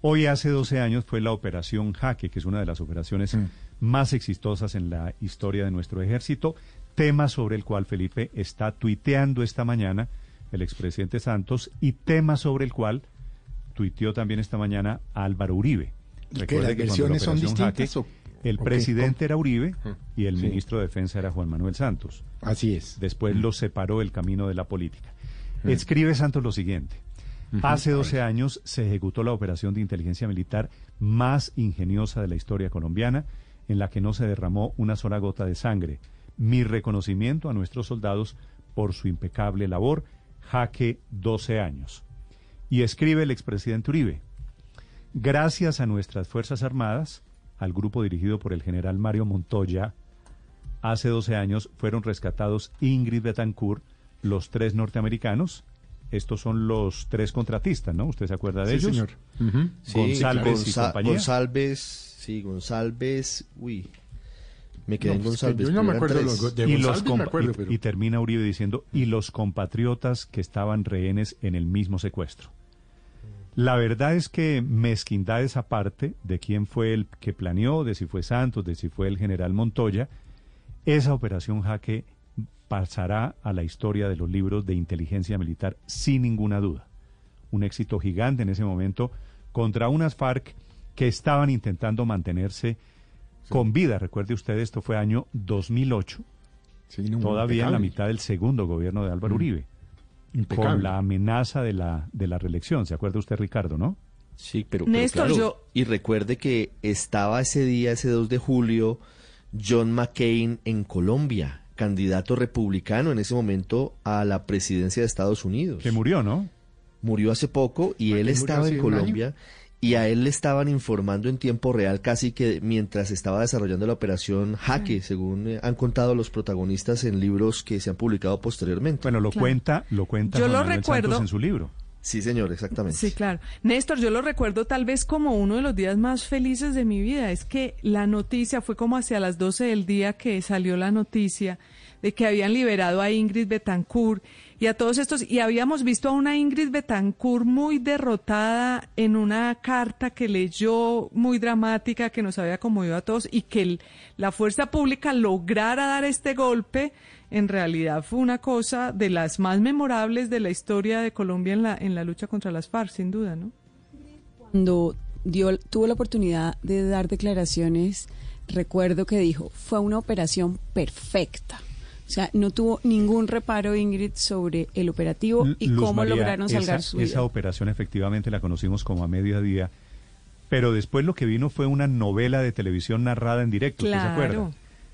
Hoy hace 12 años fue la operación Jaque, que es una de las operaciones más exitosas en la historia de nuestro ejército, tema sobre el cual Felipe está tuiteando esta mañana el expresidente Santos y tema sobre el cual tuiteó también esta mañana Álvaro Uribe. ¿Que las versiones son distintas? el presidente era Uribe y el Sí. ministro de Defensa era Juan Manuel Santos. Así es. Después los separó el camino de la política. Escribe Santos lo siguiente. Hace 12 años se ejecutó la operación de inteligencia militar más ingeniosa de la historia colombiana, en la que no se derramó una sola gota de sangre. Mi reconocimiento a nuestros soldados por su impecable labor. Jaque 12 años. Y escribe el expresidente Uribe. Gracias a nuestras Fuerzas Armadas, al grupo dirigido por el general Mario Montoya, hace 12 años fueron rescatados Ingrid Betancourt, los tres norteamericanos. Estos son los tres contratistas, ¿no? ¿Usted se acuerda de Sí, ellos? señor. Ujú. González y compañía. González, sí, González, uy, me quedé No, en González. yo no me acuerdo los de y, los me acuerdo, y- pero- y termina Uribe diciendo, y los compatriotas que estaban rehenes en el mismo secuestro. La verdad es que mezquindades aparte de quién fue el que planeó, de si fue Santos, de si fue el general Montoya, esa operación Jaque pasará a la historia de los libros de inteligencia militar sin ninguna duda. Un éxito gigante en ese momento contra unas FARC que estaban intentando mantenerse con vida. Recuerde usted, esto fue año 2008, Sí, no, todavía en la mitad del segundo gobierno de Álvaro Mm. Uribe, Impecable. con la amenaza de la, de la reelección. ¿Se acuerda usted, Ricardo, no? Sí, pero, pero Néstor, claro, yo- y recuerde que estaba ese día, ese 2 de julio, John McCain en Colombia, candidato republicano en ese momento a la presidencia de Estados Unidos. Que murió, ¿no? Murió hace poco y él estaba en. Colombia y a él le estaban informando en tiempo real casi que mientras estaba desarrollando la operación Jaque, según eh, han contado los protagonistas en libros que se han publicado posteriormente. Bueno, lo Claro. cuenta, lo cuenta Yo Juan lo Manuel Santos recuerdo- en su libro. Sí, señor, exactamente. Sí, claro. Néstor, yo lo recuerdo tal vez como uno de los días más felices de mi vida. Es que la noticia fue como hacia las 12 del día que salió la noticia de que habían liberado a Ingrid Betancourt y a todos estos. Y habíamos visto a una Ingrid Betancourt muy derrotada en una carta que leyó muy dramática, que nos había conmovido a todos y que la fuerza pública lograra dar este golpe en realidad fue una cosa de las más memorables de la historia de Colombia en la, en la lucha contra las FARC, sin duda, ¿no? Cuando dio, tuvo la oportunidad de dar declaraciones, recuerdo que dijo, fue una operación perfecta. O sea, no tuvo ningún reparo, Ingrid, sobre el operativo y Luz cómo María, lograron salvar esa, su vida. Esa operación efectivamente la conocimos como a mediodía, pero después lo que vino fue una novela de televisión narrada en directo, ¿usted se acuerda?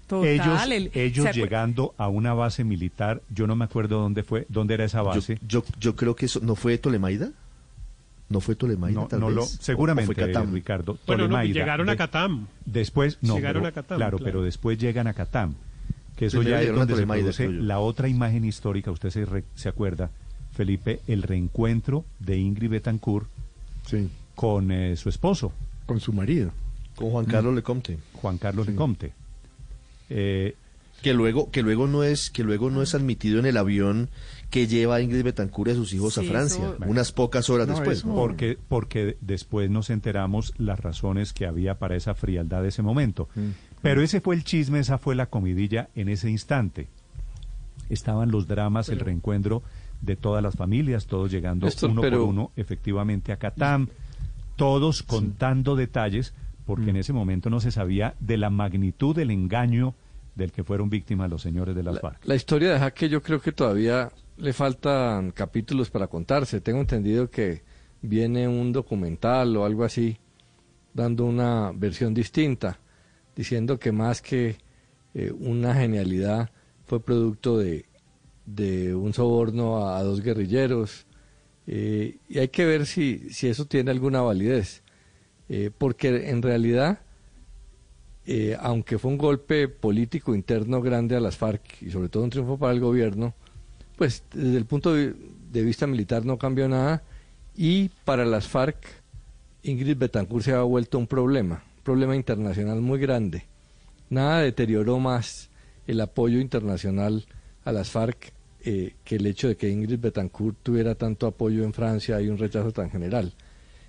Total. ellos el- ellos ¿se acuer- llegando a una base militar, yo no me acuerdo dónde fue, dónde era esa base. yo, yo creo que eso no fue Tolemaida. ¿No fue Tolemaida, No, tal no vez? lo, ¿O- o seguramente, fue Catam? Ricardo. Bueno, no, llegaron a De- Catam. Después, no, Llegaron pero- a Catam, claro, claro. pero después llegan a Catam, que eso Primero ya es donde se Tolemaida, produce la otra imagen histórica, usted se, re- se acuerda, Felipe, el reencuentro de Ingrid Betancourt Sí, con eh, su esposo, con su marido. Con Juan Carlos Lecomte. Juan Carlos Lecomte. Eh, Que luego, que luego no es, que luego no es admitido en el avión que lleva a Ingrid Betancourt y a sus hijos Sí, a Francia, eso- unas pocas horas No, después. eso- porque, porque después nos enteramos las razones que había para esa frialdad de ese momento. Mm. Pero ese fue el chisme, esa fue la comidilla en ese instante. Estaban los dramas, el reencuentro de todas las familias, todos llegando uno pero- por uno efectivamente a Catam, todos contando detalles, porque Mm. en ese momento no se sabía de la magnitud del engaño del que fueron víctimas los señores de las La, FARC. la historia de Jaque yo creo que todavía le faltan capítulos para contarse. Tengo entendido que viene un documental o algo así dando una versión distinta, diciendo que más que eh, una genialidad fue producto de, de un soborno a, a dos guerrilleros Eh, y hay que ver si, si eso tiene alguna validez. Eh, porque en realidad, eh, aunque fue un golpe político interno grande a las FARC y sobre todo un triunfo para el gobierno, pues desde el punto de, vista militar no cambió nada y para las FARC Ingrid Betancourt se ha vuelto un problema, un problema internacional muy grande. Nada deterioró más el apoyo internacional a las FARC eh, que el hecho de que Ingrid Betancourt tuviera tanto apoyo en Francia y un rechazo tan general.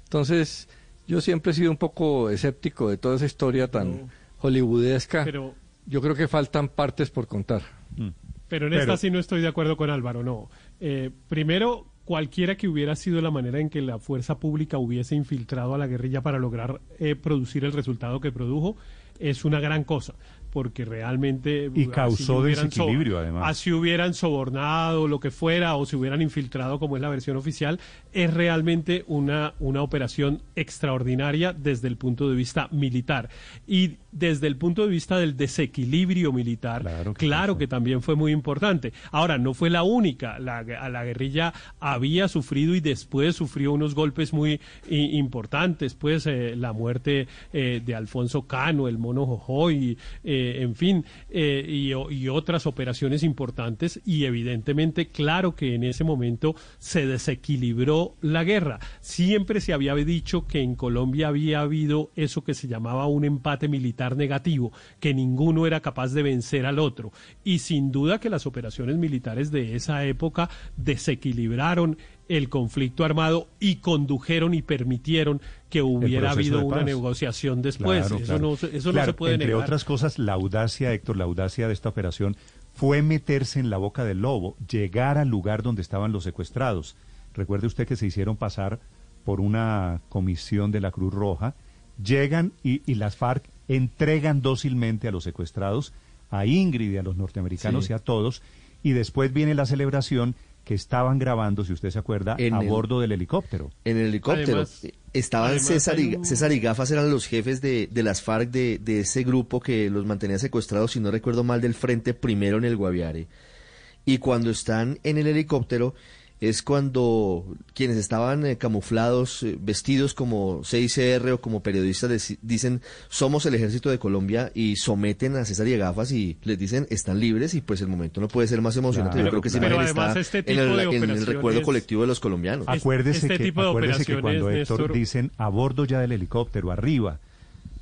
Entonces, yo siempre he sido un poco escéptico de toda esa historia tan hollywoodesca. Pero, Yo creo que faltan partes por contar. Mm. pero en Pero- esta sí no estoy de acuerdo con Álvaro, no. Eh, primero, cualquiera que hubiera sido la manera en que la fuerza pública hubiese infiltrado a la guerrilla para lograr eh, producir el resultado que produjo, es una gran cosa, porque realmente... Y así causó hubieran so- desequilibrio, además. Así hubieran sobornado, lo que fuera, o se hubieran infiltrado, como es la versión oficial, es realmente una, una operación extraordinaria desde el punto de vista militar. Y desde el punto de vista del desequilibrio militar, Claro que claro que también fue muy importante. Ahora, no fue la única. La, la guerrilla había sufrido y después sufrió unos golpes muy importantes, pues eh, la muerte eh, de Alfonso Cano, el mono Jojoy, eh, en fin, eh, y otras operaciones importantes. Y evidentemente, claro que en ese momento se desequilibró la guerra. Siempre se había dicho que en Colombia había habido eso que se llamaba un empate militar negativo, que ninguno era capaz de vencer al otro. Y sin duda que las operaciones militares de esa época desequilibraron el conflicto armado y condujeron y permitieron que hubiera habido una negociación después. Claro, eso claro. no, se- no puede entre negar. otras cosas, la audacia, Héctor, la audacia de esta operación fue meterse en la boca del lobo, llegar al lugar donde estaban los secuestrados. Recuerde usted que se hicieron pasar por una comisión de la Cruz Roja, llegan y, y las FARC entregan dócilmente a los secuestrados, a Ingrid y a los norteamericanos Sí. y a todos, y después viene la celebración que estaban grabando, si usted se acuerda, En a el- bordo del helicóptero. En el helicóptero. Además- Estaban además César, y, un- César y Gafas eran los jefes de, de las FARC de, de ese grupo que los mantenía secuestrados, si no recuerdo mal, del frente primero en el Guaviare. Y cuando están en el helicóptero es cuando quienes estaban eh, camuflados, eh, vestidos como CICR o como periodistas, dicen somos el ejército de Colombia y someten a César y a Gafas y les dicen están libres y pues el momento no puede ser más emocionante. Claro, Yo creo que esa imagen está este en, el, en el recuerdo colectivo de los colombianos. Es- Acuérdese, este que, tipo de acuérdese que cuando Héctor Néstor- dicen a bordo ya del helicóptero, arriba,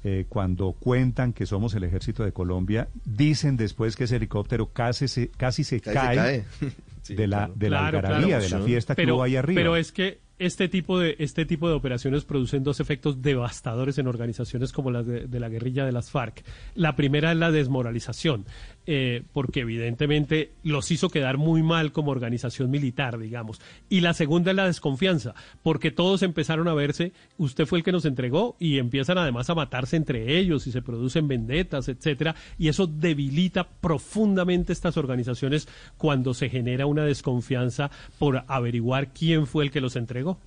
eh, cuando cuentan que somos el ejército de Colombia, dicen después que ese helicóptero casi se, casi se, Casi se cae, cae. Sí, de la, claro. de la Claro, algarabía, claro. de la fiesta que pero, hubo ahí arriba. pero es que este tipo de este tipo de operaciones producen dos efectos devastadores en organizaciones como las de, de la guerrilla de las FARC. La primera es la desmoralización, eh, porque evidentemente los hizo quedar muy mal como organización militar, digamos. Y la segunda es la desconfianza, porque todos empezaron a verse, usted fue el que nos entregó y empiezan además a matarse entre ellos y se producen vendetas, etcétera, y eso debilita profundamente estas organizaciones cuando se genera una desconfianza por averiguar quién fue el que los entregó.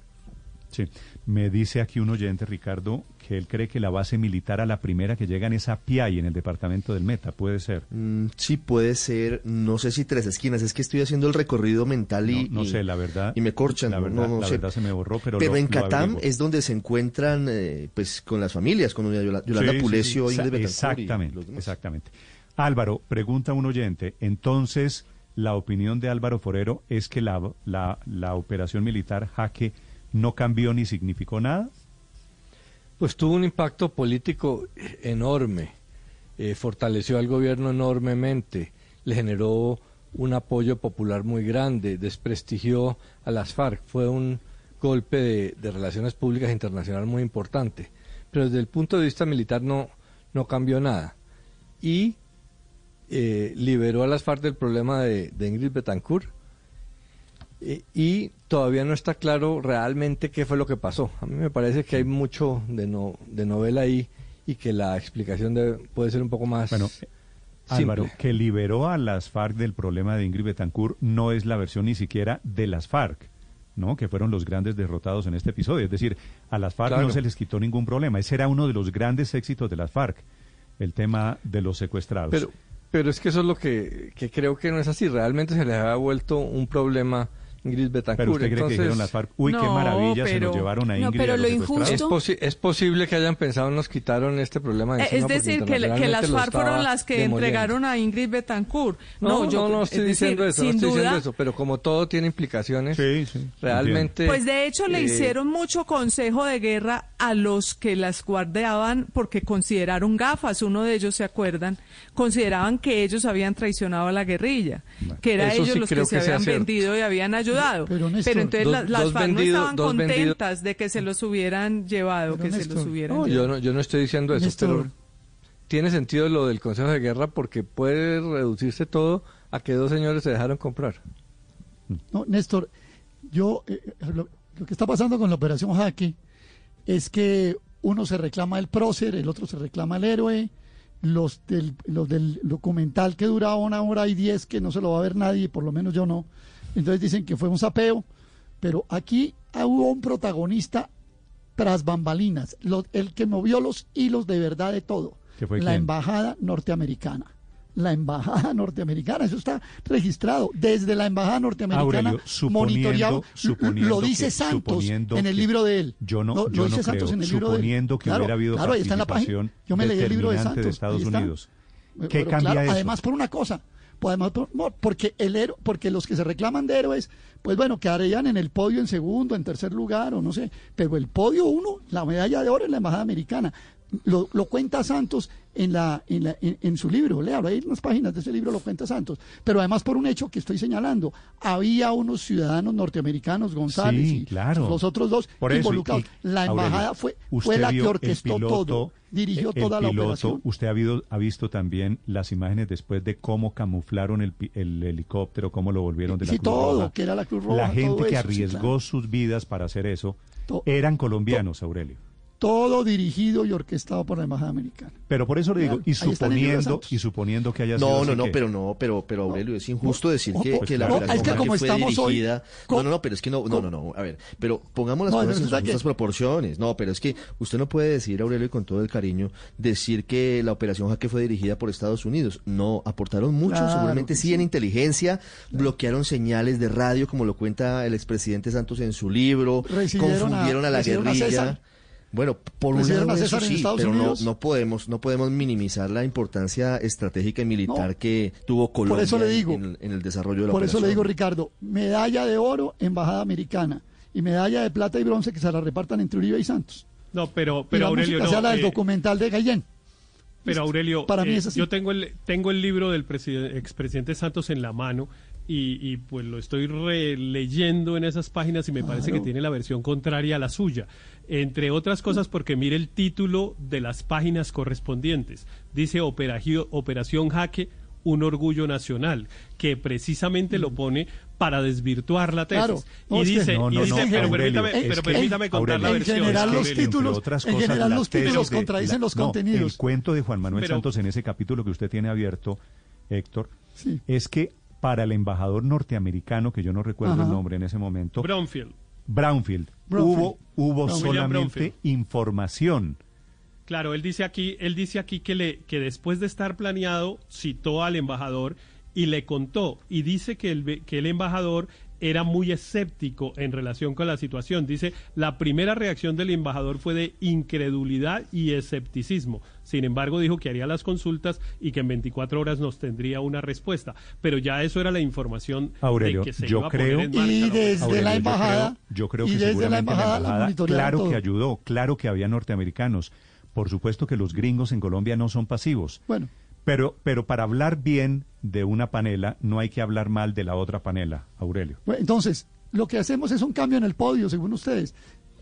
Sí. Me dice aquí un oyente, Ricardo, que él cree que la base militar a la primera que llegan es a Piay, en el departamento del Meta. Puede ser. Mm, sí, puede ser, no sé si tres esquinas, es que estoy haciendo el recorrido mental y... No, no sé, la verdad. Y me corchan, La verdad, no la sé. verdad se me borró, pero, Pero lo- en Catam es donde se encuentran, eh, pues, con las familias, con Yolanda Sí, sí, Pulecio, sí, y Exactamente, exactamente. Álvaro, pregunta un oyente, entonces la opinión de Álvaro Forero es que la, la, la operación militar Jaque no cambió ni significó nada. Pues tuvo un impacto político enorme, eh, fortaleció al gobierno enormemente, le generó un apoyo popular muy grande, desprestigió a las FARC, fue un golpe de, relaciones públicas internacional muy importante. Pero desde el punto de vista militar no, no cambió nada. Y eh, liberó a las FARC del problema de, de Ingrid Betancourt. Eh, y todavía no está claro realmente qué fue lo que pasó. A mí me parece que hay mucho de, no, de novela ahí y que la explicación debe- puede ser un poco más Bueno, simple. Álvaro, que liberó a las FARC del problema de Ingrid Betancourt no es la versión ni siquiera de las FARC, ¿no? Que fueron los grandes derrotados en este episodio. Es decir, a las FARC Claro. no se les quitó ningún problema. Ese era uno de los grandes éxitos de las FARC, el tema de los secuestrados. Pero, pero es que eso es lo que, que creo que no es así. Realmente se les ha vuelto un problema Ingrid Betancourt. Pero usted cree que dijeron las FARC, uy, qué No, maravilla, se nos llevaron a No, Ingrid. y pero a lo es, injusto- posi- es posible que hayan pensado nos quitaron este problema de Eh, encima Es decir, que, que las FARC fueron las que demoliendo. entregaron a Ingrid Betancourt. No, yo no, no es estoy decir, diciendo eso, no sin estoy diciendo duda, eso, pero como todo tiene implicaciones, Sí, sí. realmente... Pues de hecho le eh, hicieron mucho consejo de guerra a los que las guardaban porque consideraron gafas, uno de ellos se acuerdan, consideraban que ellos habían traicionado a la guerrilla, que era Eso ellos sí los que se habían cierto. vendido y habían ayudado. Pero, Néstor, entonces dos- la- las dos FARC no estaban contentas de que se los hubieran llevado, Pero, que se los hubieran No, llevado. yo no, yo no estoy diciendo eso, Néstor. pero tiene sentido lo del Consejo de Guerra porque puede reducirse todo a que dos señores se dejaron comprar. No, Néstor, yo eh, lo, lo que está pasando con la operación Jaque es que uno se reclama el prócer, el otro se reclama el héroe, los del, los del documental que duraba una hora y diez que no se lo va a ver nadie, por lo menos yo no. Entonces dicen que fue un sapeo, pero aquí hubo un protagonista tras bambalinas, lo- el que movió los hilos de verdad de todo, ¿Que fue la quién? embajada norteamericana. La embajada norteamericana, eso está registrado desde la embajada norteamericana, Aurelio, monitoreado. lo dice que- Santos en el que- libro de él. Yo no, Lo- yo lo no dice Santos creo, en el libro de él. suponiendo que Claro, hubiera habido claro, ahí está en la página. Yo me leí el libro de Santos. Estados ahí está. Unidos. Pero ¿Qué cambia claro, eso? Además por una cosa, no, porque el héroe, porque los que se reclaman de héroes, pues bueno, quedarían en el podio en segundo, en tercer lugar o no sé, pero el podio uno, la medalla de oro en la embajada americana. Lo, lo cuenta Santos en, la, en, la- en- en su libro, léalo, ahí en las páginas de ese libro lo cuenta Santos, pero además por un hecho que estoy señalando, había unos ciudadanos norteamericanos, González Sí, y claro. los otros dos Por eso, involucrados. y- la Aurelio, embajada fue, fue la que orquestó piloto, todo, dirigió el toda la piloto, operación. Usted ha, habido- ha visto también las imágenes después de cómo camuflaron el, el helicóptero, cómo lo volvieron de la Sí, Cruz todo, Roja. que era la Cruz Roja. La gente que eso, sí, arriesgó claro. sus vidas para hacer eso To- eran colombianos, Aurelio. Todo dirigido y orquestado por la embajada americana. Pero por eso le digo, y suponiendo, y suponiendo que haya sido No, así no, no, que- pero no, pero, pero Aurelio, es injusto decir no, que, pues que la claro. operación Es que Jaque como fue hoy, dirigida. no, no, no, pero es que no, no, no, no, a ver, pero pongamos las No, cosas en sus justas proporciones. No, pero es que usted no puede decir, Aurelio, y con todo el cariño, decir que la operación Jaque fue dirigida por Estados Unidos. No, aportaron mucho, Claro seguramente sí, sí. en inteligencia, bloquearon señales de radio, como lo cuenta el expresidente Santos en su libro, Recibieron confundieron a, la a guerrilla. César. Bueno, por un Recibieron lado eso sí, pero no, no podemos no podemos minimizar la importancia estratégica y militar No. que tuvo Colombia eso le en- digo. en, en el desarrollo de la Por eso le digo, Ricardo, medalla de oro, embajada americana, y medalla de plata y bronce que se la repartan entre Uribe y Santos. No, pero, y pero la Aurelio, música sea no. la del eh, documental de Gallén. Pero Aurelio, Para mí eh, es así. yo tengo el, tengo el libro del preside- expresidente Santos en la mano y, y, pues lo estoy releyendo en esas páginas y me parece que tiene la versión contraria a la suya. Entre otras cosas porque mire el título de las páginas correspondientes. Dice Operación, Operación Jaque, un orgullo nacional, que precisamente lo pone para desvirtuar la tesis. Mm. Claro. No, y dice, No, y no, dice, no, pero Aurelio, permítame, es pero que- permítame contar la en versión. general los Aurelio. títulos- en general los títulos de- contradicen los no, contenidos. El cuento de Juan Manuel Pero- Santos en ese capítulo que usted tiene abierto, Héctor, Sí. es que para el embajador norteamericano, que yo no recuerdo el nombre en ese momento, Brownfield. Brownfield, Brownfield. hubo, hubo solamente Brownfield. información. Claro, él dice aquí, él dice aquí que le que después de estar planeado citó al embajador y le contó y dice que el ve- que el embajador era muy escéptico en relación con la situación. Dice, la primera reacción del embajador fue de incredulidad y escepticismo. Sin embargo, dijo que haría las consultas y que en 24 horas nos tendría una respuesta. Pero ya eso era la información Aurelio, de que se yo iba a creo- poner en marcha Y la desde la yo embajada- creo- Yo creo, y que desde la seguramente embajada la monitorearon claro todo. que ayudó, claro que había norteamericanos. Por supuesto que los gringos en Colombia no son pasivos. Bueno, Pero, pero para hablar bien de una panela, no hay que hablar mal de la otra panela, Aurelio. bueno, entonces, lo que hacemos es un cambio en el podio, según ustedes.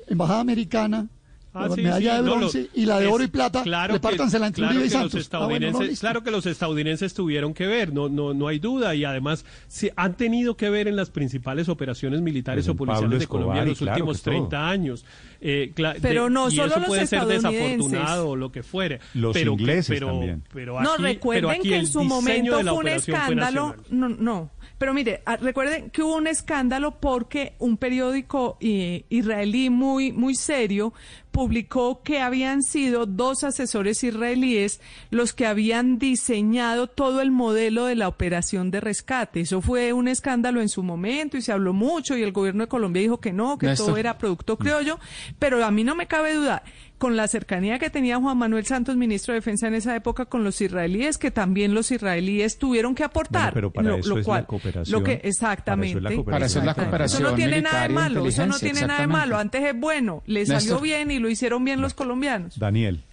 Embajada americana, Ah, la sí, medalla sí, de no, bronce lo- y la de es- oro y plata, claro repártansela entre claro Uribe y Santos. Ah, bueno, no, claro que los estadounidenses tuvieron que ver, no, no, no hay duda, y además si han tenido que ver en las principales operaciones militares Pues o policiales Pablo de Colombia en los claro últimos que todo. 30 años. Eh, Pero no y solo eso los puede ser desafortunado o lo que fuere. Los pero que- ingleses pero, también. Pero No, recuerden pero aquí que en su momento de fue un fue escándalo. nacional. No, no. Pero mire, ah, recuerden que hubo un escándalo porque un periódico eh, israelí muy, muy serio publicó que habían sido dos asesores israelíes los que habían diseñado todo el modelo de la operación de rescate. Eso fue un escándalo en su momento y se habló mucho y el gobierno de Colombia dijo que no, que todo era producto criollo, pero a mí no me cabe duda con la cercanía que tenía Juan Manuel Santos, ministro de Defensa en esa época, con los israelíes, que también los israelíes tuvieron que aportar. pero para lo, eso lo es cual, la cooperación. Lo que, exactamente. Para eso es la cooperación. Eso no tiene nada de y malo, eso no tiene nada de malo. Antes es bueno, le salió Néstor. bien y lo hicieron bien los colombianos. Daniel.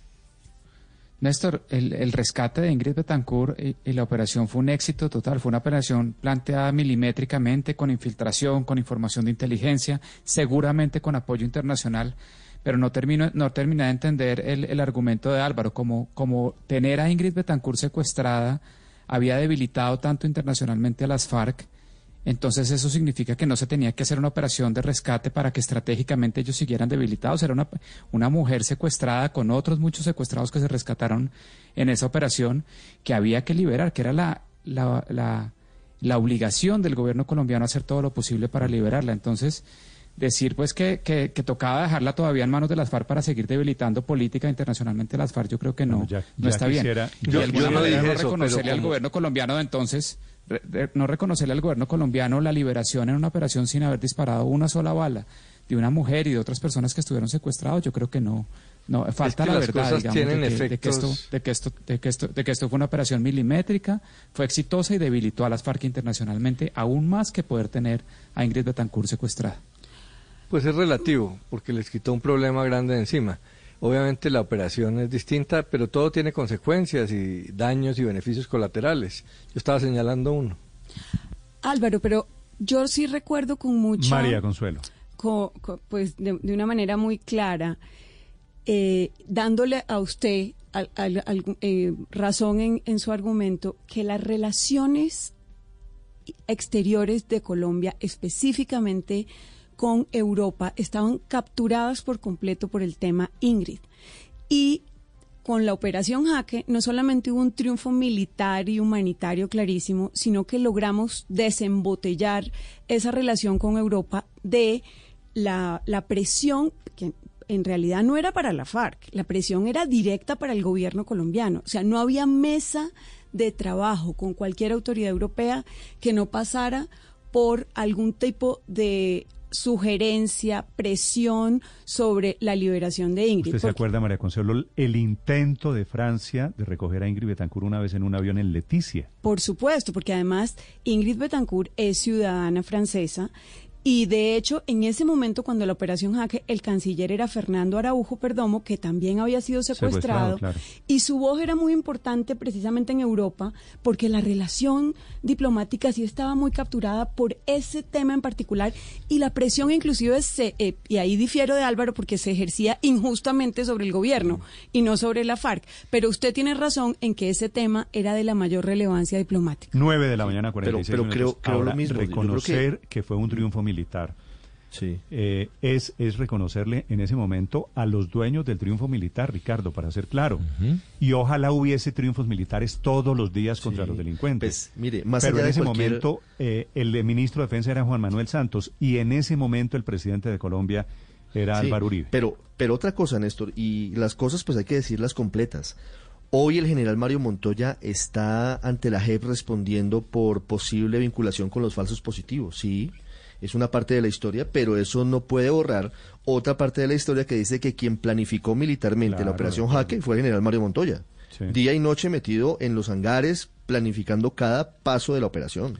Néstor, el, rescate de Ingrid Betancourt y, la operación fue un éxito total. Fue una operación planteada milimétricamente, con infiltración, con información de inteligencia, seguramente con apoyo internacional. Pero no termino, no terminé de entender el, el argumento de Álvaro, como, como tener a Ingrid Betancourt secuestrada había debilitado tanto internacionalmente a las FARC. Entonces eso significa que no se tenía que hacer una operación de rescate para que estratégicamente ellos siguieran debilitados. Era una, una mujer secuestrada con otros muchos secuestrados que se rescataron en esa operación que había que liberar, que era la, la, la, la obligación del gobierno colombiano hacer todo lo posible para liberarla. Entonces, decir pues que, que, que tocaba dejarla todavía en manos de las FARC para seguir debilitando política internacionalmente a las FARC, yo creo que no, Bueno, ya- no está quisiera- bien. Y Yo- de alguna yo no manera reconocerle pero al gobierno colombiano de entonces, no reconocerle al gobierno colombiano la liberación en una operación sin haber disparado una sola bala de una mujer y de otras personas que estuvieron secuestrados, yo creo que no. No, falta que la verdad, digamos, de que, de que esto, de que esto, de que esto, de que esto fue una operación milimétrica, fue exitosa y debilitó a las FARC internacionalmente, aún más que poder tener a Ingrid Betancourt secuestrada. Pues es relativo, porque les quitó un problema grande de encima. Obviamente la operación es distinta, pero todo tiene consecuencias y daños y beneficios colaterales. Yo estaba señalando uno. Álvaro, pero yo sí recuerdo con mucho... María Consuelo. co- co- pues de, de una manera muy clara, eh, dándole a usted al- al- algún- eh, razón en, en su argumento que las relaciones exteriores de Colombia, específicamente con Europa, estaban capturadas por completo por el tema Ingrid. Y con la operación Jaque no solamente hubo un triunfo militar y humanitario clarísimo, sino que logramos desembotellar esa relación con Europa de la, la presión que en realidad no era para la FARC, la presión era directa para el gobierno colombiano. O sea, no había mesa de trabajo con cualquier autoridad europea que no pasara por algún tipo de sugerencia, presión sobre la liberación de Ingrid. ¿Usted se acuerda, María Consuelo, el intento de Francia de recoger a Ingrid Betancourt una vez en un avión en Leticia? Por supuesto, porque además Ingrid Betancourt es ciudadana francesa y de hecho en ese momento cuando la operación Jaque el canciller era Fernando Araujo Perdomo que también había sido secuestrado, Secuestrado, claro. y su voz era muy importante precisamente en Europa porque la relación diplomática sí estaba muy capturada por ese tema en particular y la presión inclusive se eh, y ahí difiero de Álvaro porque se ejercía injustamente sobre el gobierno y no sobre la FARC, pero usted tiene razón en que ese tema era de la mayor relevancia diplomática. 9 de la mañana, 46 pero minutos. creo- creo lo Ahora, mismo. Yo creo reconocer que- que... fue un triunfo militar Sí. eh, es, es reconocerle en ese momento a los dueños del triunfo militar, Ricardo, para ser claro. Y ojalá hubiese triunfos militares todos los días contra Sí. los delincuentes. Pues, mire, más Pero allá en de ese cualquier- momento eh, el ministro de Defensa era Juan Manuel Santos y en ese momento el presidente de Colombia era Sí, Álvaro Uribe. Pero, pero otra cosa, Néstor, y las cosas pues hay que decirlas completas. Hoy el general Mario Montoya está ante la JEP respondiendo por posible vinculación con los falsos positivos. Sí, es una parte de la historia, pero eso no puede borrar otra parte de la historia que dice que quien planificó militarmente Claro, la operación claro. Jaque fue el general Mario Montoya. Sí. Día y noche metido en los hangares, planificando cada paso de la operación.